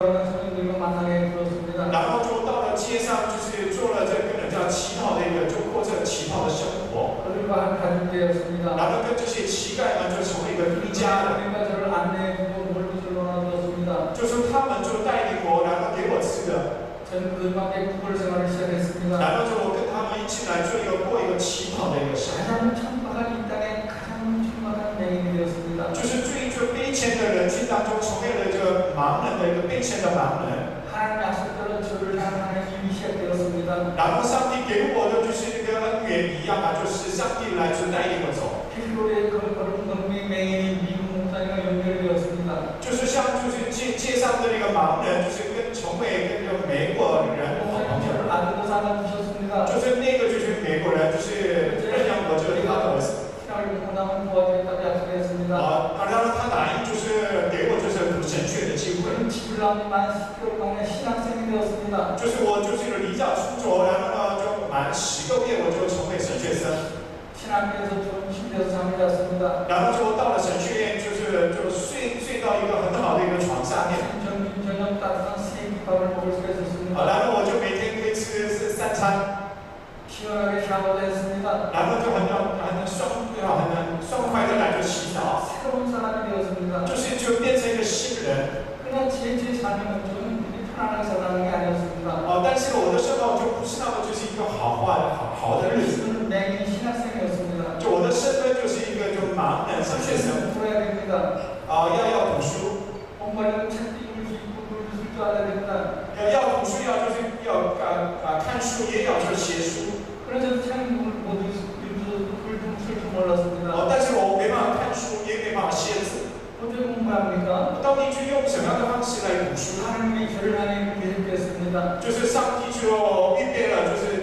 그 然后上帝给我的就是那个恩源一样啊，就是上帝来存在领我走。就是像就是街街上的那个盲人，就是跟从美跟那个美国人朋友，就是那个就是美国人，就是认养我这里的儿子。啊，当然他答应就是给我就是很正确的机会。就是我就是。较穿着，然后呢就蛮十个月我就成为神学生。然后就到了神学院，就是就睡睡到一个很好的一个床上面。好，然后我就每天可以吃是三餐。然后就很很爽，很爽快的来就洗澡，就是就变成一个新人。他那个小当家就是知道。哦，但是我的圣道就不是那么就是一个好坏好好的日子。就我的身份就是一个就盲人小学生。啊，要要读书。要要读书，要就是要啊啊看书，也要就是写书。哦，但是我。 어떻게 공부합니까? 我到底去用什么样的方式来读书？ 하나님이 저를 향해 계획했습니다. 就是上帝就预备了，就是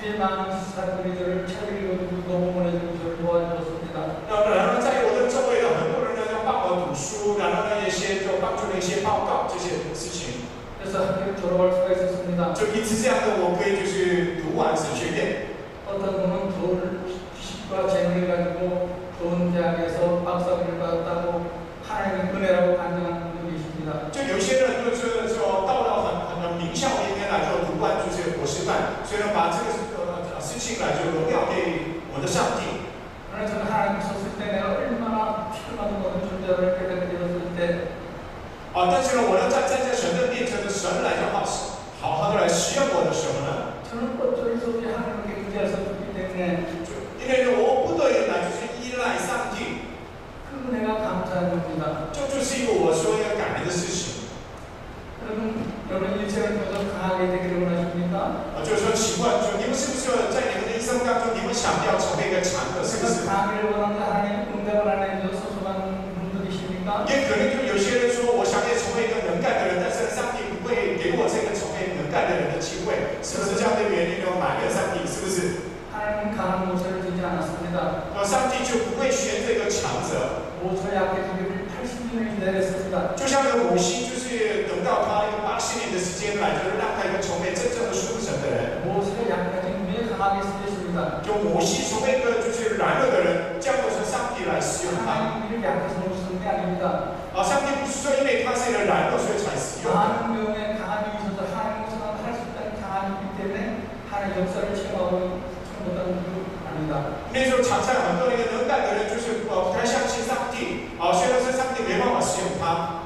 주위에 많은 사람들이 저를 책을 읽어주고 녹음을 해주고 저를 도와주었습니다. 然后然后在我的周围的很多人呢，要帮我读书，然后呢一些就帮助了一些报告这些事情， 그래서 학교를 졸업할 수가 있었습니다. 就因此这样的我可以就是读完神学院。 어떤 분은 좋 없 약해서 놓치는 게 아닙니다. 아, 상님 수저님의 카세를 날 것을 잘 쓰요. 많은 명의 강한 힘이 있어서 하나님 것처럼 할수 있다는 강한 힘이 때문에 하나의 역사를 체험하고 충분한 이유 아닙니다. 그래서 자차 안더에게 능가를 주실 거 다시 한시 삭디, 아, 쉐러스 삭디 외모와 수용함.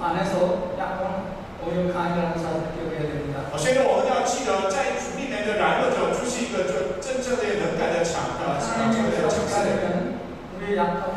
안에서 약간 오염 강이라는 사실을 기억해야 됩니다. 어, 쉐러 어느 아치가 짜인 주민에게 날로 주시고 좀 쩐쩐의 능가를 참. 하나님의 역사는 우리의 약한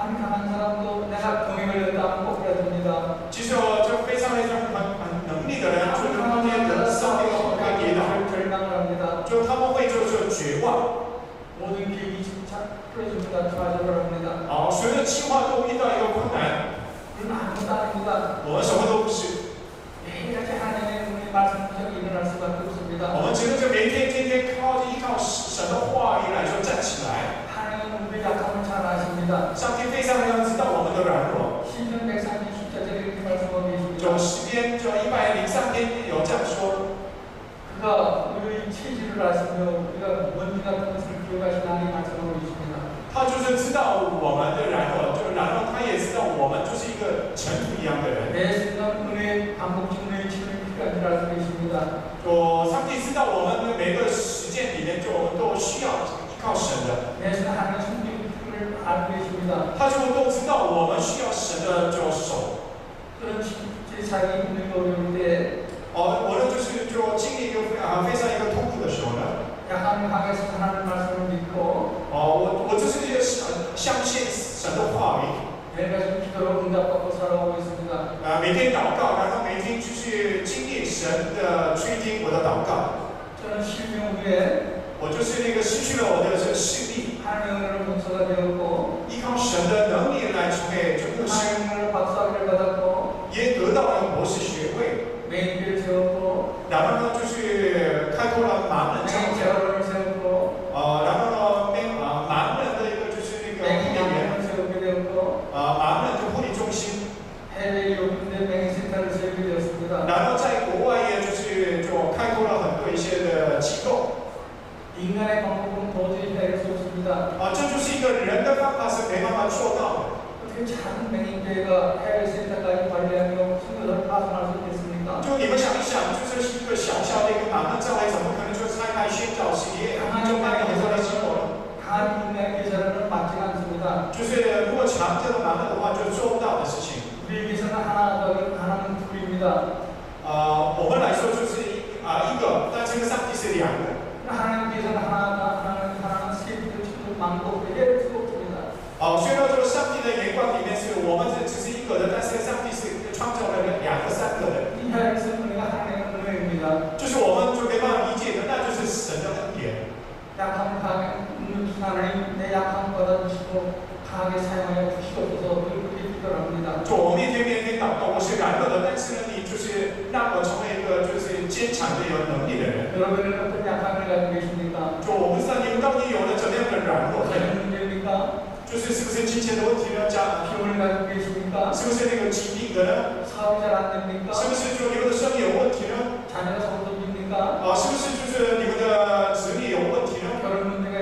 한 강한 사람도 내가 병에 걸렸다 꼭 그래야 됩니다. 其实我就非常非常很很能力的人，就是他们的生命会跌倒。 절망을 합니다. 就他们会就是绝望， 모든 계획이 침착 풀어집니다. 좌절을 합니다. 啊，所有的计划都遇到一个困难， 우리는 아무도 아닙니다. 我们什么都不是， 매일같이 하나님의 눈이 말씀처럼 일어날 수밖에 我 없습니다. 们只能就每天天天靠依靠神的话语来说站起来。 하나님은 우리의 약함을 잘 아십니다. 숫자절에 이렇게 말씀하고 就 계십니다. 诗篇就一百零三篇有这样说， 그가 우리의 체질을 아시며 우리가 먼지 같은 것을 기억하신 하나님 말씀하고 계십니다. 他就是知道我们的软弱，就然后他也知道我们就是一个尘土一样的人。 매 순간 은혜의 반복적 은혜의 치료를 필요한 줄 알고 계십니다. 就上帝知道我们的每个实践里面，就我们都需要依靠神的， 매 순간 하나님의 성령 필요를 알고 계십니다. 他就 그러니까 있으니까 어쩌줄 수 있는 랜덤한 맛을 내가 맞추었다. 어떻게 작은 맹인교회가 해외 센터까지 관리하며 순교를 파송할 수 있겠습니까? 좀 이번 샹샹 주설 신교 샹샹의 그 많은 자와의 전문가는 좀 사이가 쉽자오시기에 한정만 개설하신 거. 강한 분명의 계절은 맞지가 않습니다. 주세요. 그거 작대로 많은 동안 좀 쏘다 없으시. 우리에게서는 하나 더 하나는 둘입니다. 아, 오늘 알수 없을 수 있. 아, 이거. 나 지금 싹 뒤쓰리 안 돼. 하나님께서는 하나 하나 세비를 천도 만고 해낼 수 없습니다. 哦，虽然说上帝的眼光里面是我们这只是一个人，但是上帝是创造了两个、三个人， 이 하나님의 은혜가 하나님의 은혜입니다. 就是我们就没办法理解的，那就是神的恩典。 약함을 강하게 있는 하나님 내 약함 받아주시고 강하게 사용하여 주시옵소서 늘 그렇게 기도를 합니다. 就我面对面跟祷告，我是软弱的，但是呢，你就是让我成为一个就是坚强的、有能力的人。 여러분은 어떤 약함을 가지고 계십니까? 就我不知道你们到底有了 하는 어떤 문제입니까? 주스 스것의 지체로 들여자 힘을 갖고 계십니까? 스것에 대한 집이 있거나 사업이 잘 안 됩니까? 스것의 쪽이거든 수업이 영원티는 자녀가 성공입니까? 아, 스것의 주스는 이거다 수업이 영원티는 결혼 문제가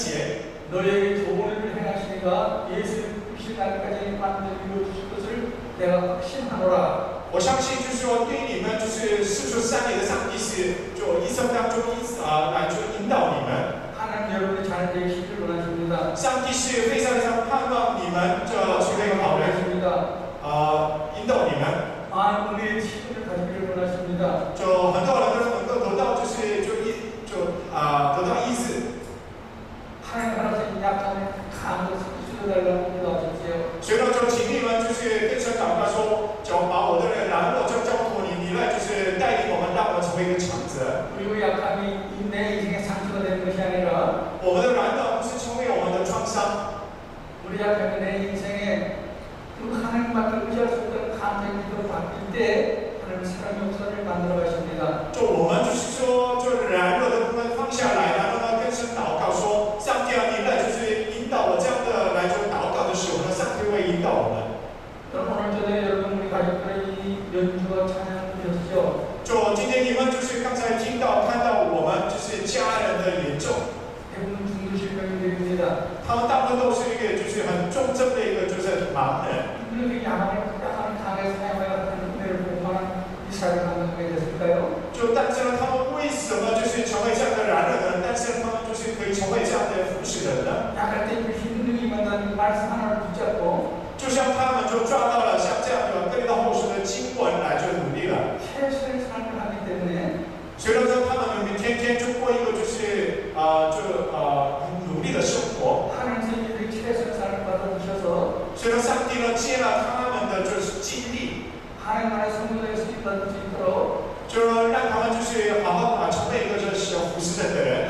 书一章一节， 너에게 도움을 행하시니가 예수를 실 날까지 만들어 주실 것을 내가 확신하노라. 我相信就是说对你们就是四出三里的上帝是就一生当中一啊、来就引导你们。 하나님 여러분의 잘 되시기를 원하십니다. 上帝是非常非常盼望你们这成为好人， 원하십니다. 呃，引导你们。 많은 은혜의 치유를 가지기를 원하십니다. 그 하나님밖에 의지할 수 없는 감정으로 바뀔 때 하나님 사랑의 역사를 만들어 가십니다. 就我们就是说，就软弱的部分放下来，然后呢跟神祷告说，上帝啊，你来就是引导我这样的来就祷告的时候呢，上帝会引导我们。 여러분 오늘 저녁에 여러분 우리 가족들의 이 연주와 찬양을 드렸죠. 就今天你们就是刚才听到看到我们就是家人的演奏， 대부분 중도실병들입니다. 他们大部分都是一个就是很忠贞的一个就是盲人。就但是呢，他们为什么就是成为这样的男人呢？但是他们就是可以成为这样的服侍人呢？就像他们就抓到了像这样的跟到后世的经文来去努力了。所以说他们每天天就过一个就是啊、就啊。所以呢，上帝呢借了他们的就是基地，就说让他们就是好好的啊，去配一个就是神的护身的人。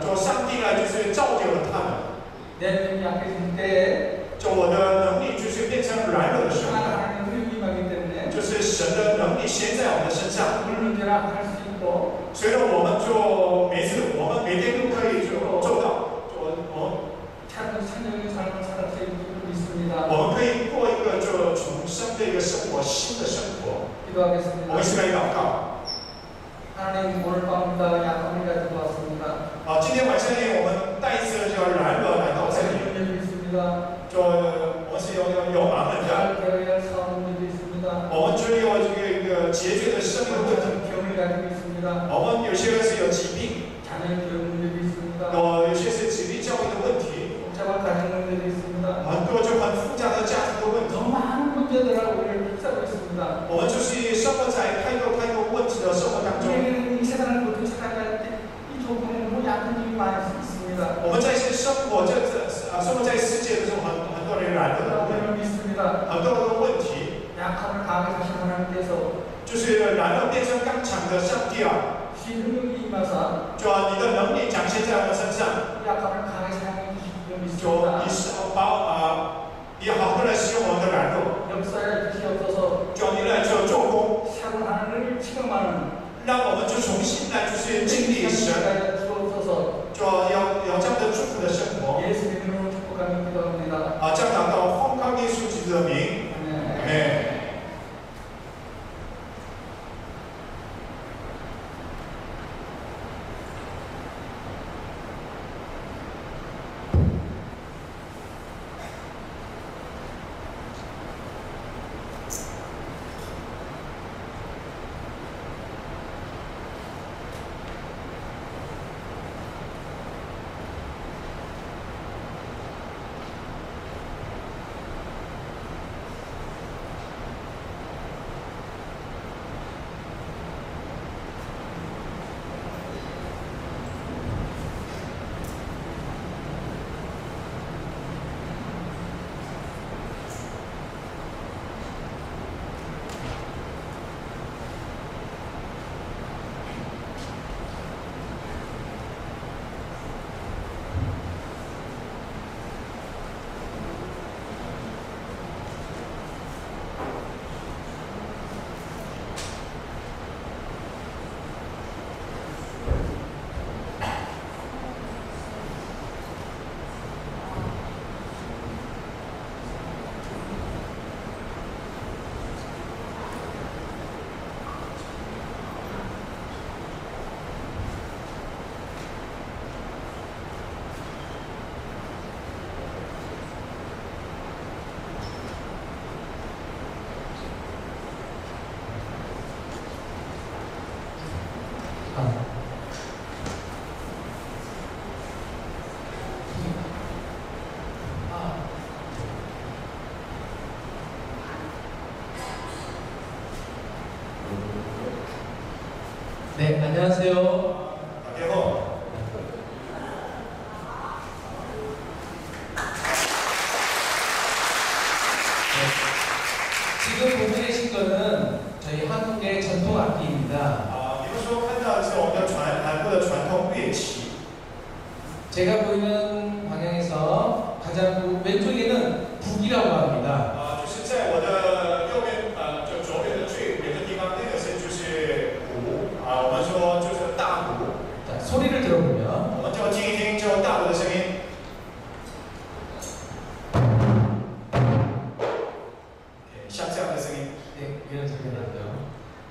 就上帝呢，就是造就了他们。就我的能力就是变成软弱的神。就是神的能力先在我们的身上。所以呢，我们就。 참 찬양의 삶을 살아갈 수 있기를 믿습니다. 我们可以过一个就重生的一个生活，新的生活。我 기도하겠습니다. 们一起来祷告。 하나님 오늘 밤입니다. 약함을 가지고 왔습니다. 好，今天晚上呢，我们带着这个软弱来到这里， 문제도 있습니다. 就我们是有有有盲人的， 잘 되어야 할 사업 문제도 있습니다. 我们就有这个一个解决的生活问题。 어떤 병을 가지고 있습니다. 我们有些人是有疾病， 자녀 교육 문제도 있습니다. 有 我们就是上个在看到看到问题的生活当中，我们在是生活在这啊生活在世界中很很多人染的，很多的问题，就是然后变成刚强的上帝啊。主啊，你的能力展现在我们身上。主，你是把啊，你好好的使用我们的软弱。让我们就重新来，就是经历时，做做做，就要要这样的祝福的生活。啊，这样子到。 네, 안녕하세요.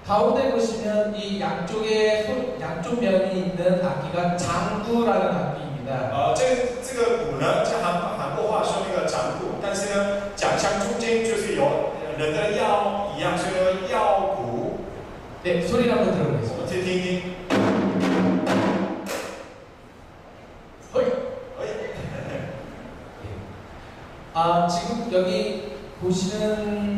가운데 보시면 이 양쪽에 소- 양쪽 면이 있는 악기가 장구라는 악기입니다. 啊，这这个鼓呢，在韩韩国话说那个掌鼓，但是呢，奖项中间就是有人的腰一样，所以说腰鼓， 네, 소리를 한번 我 들어보겠습니다. 们去听一听。 허이! 哎， 아, 지금 여기 보시는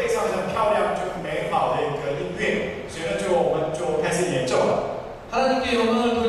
非常漂亮，就美好的一个音乐，所以呢，就我们就开始演奏了。Hello，同学们。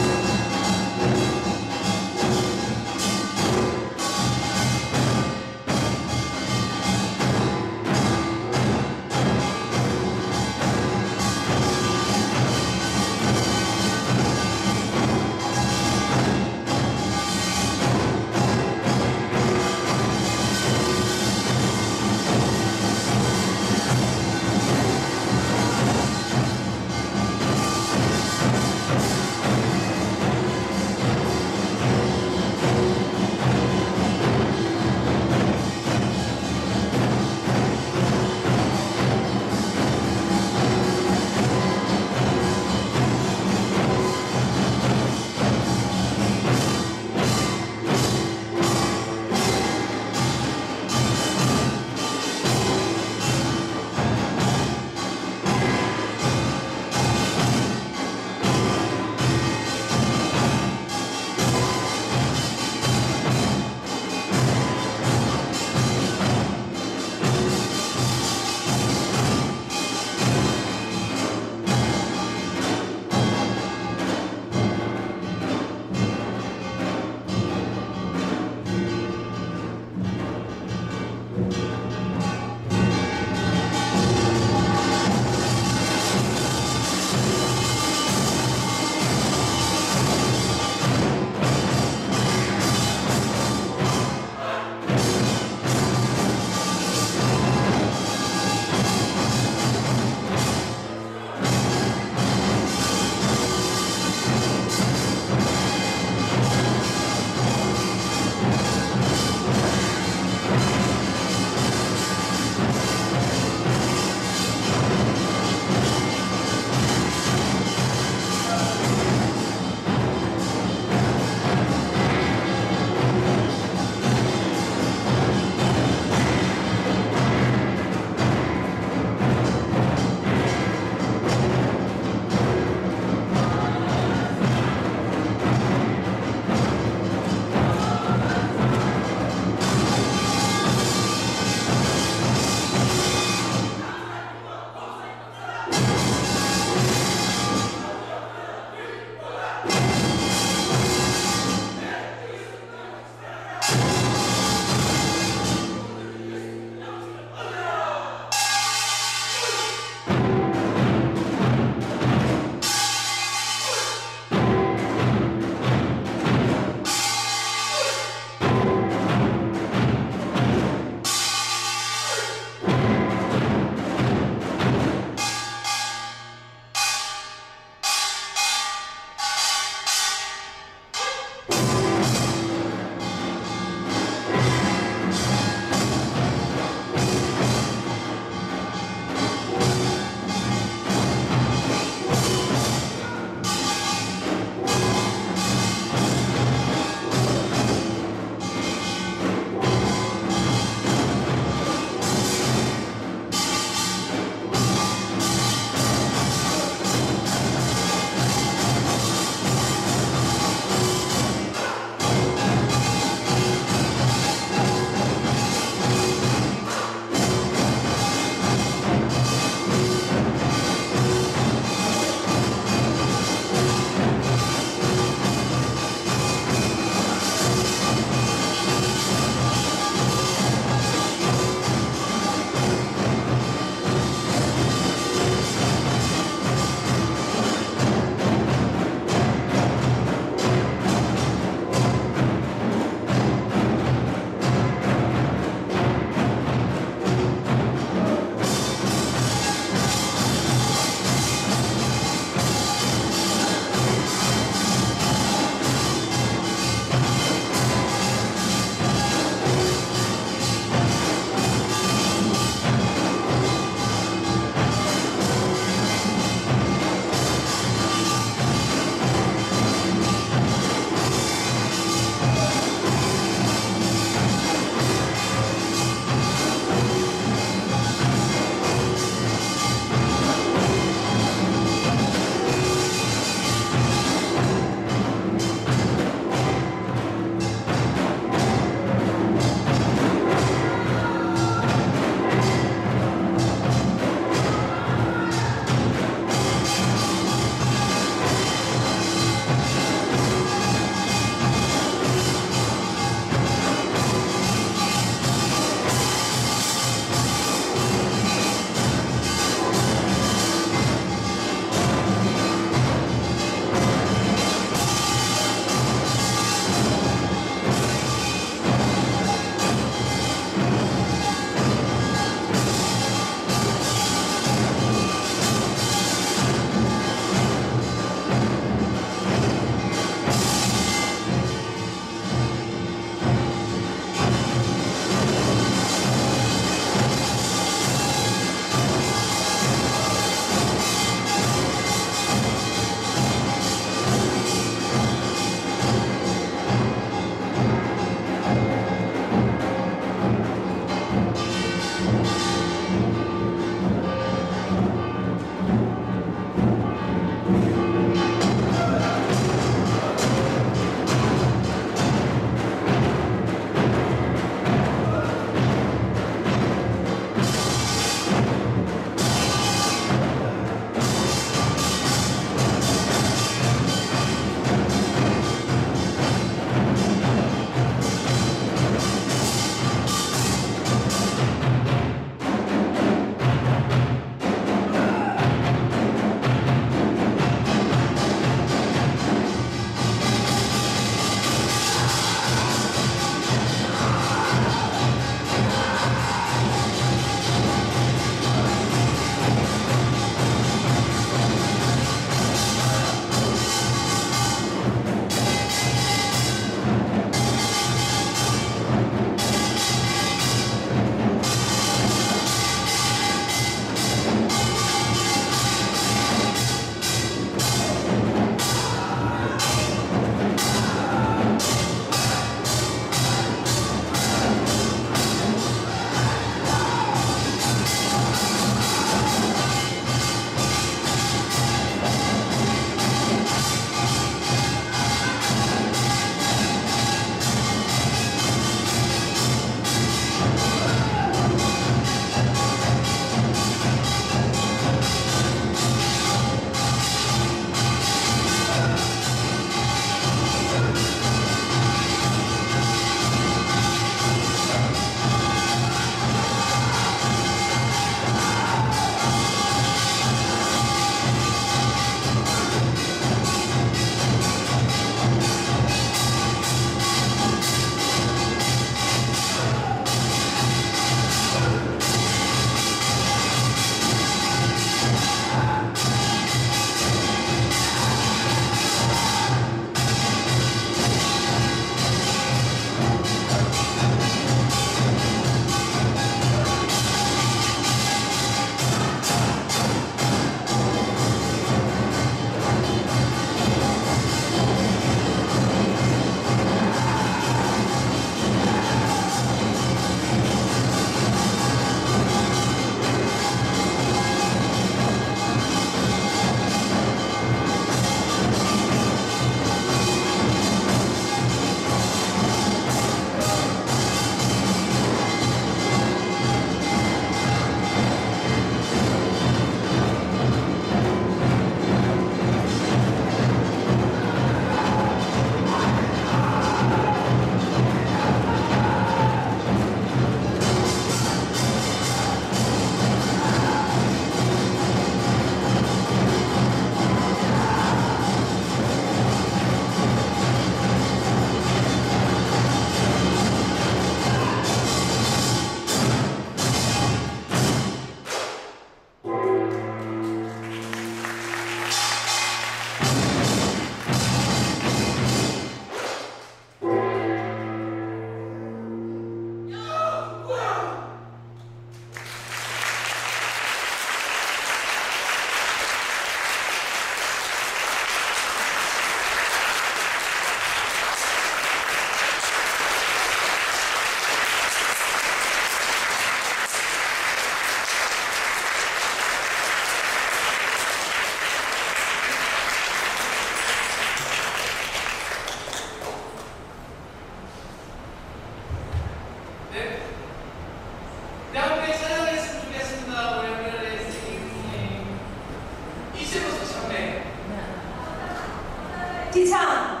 去唱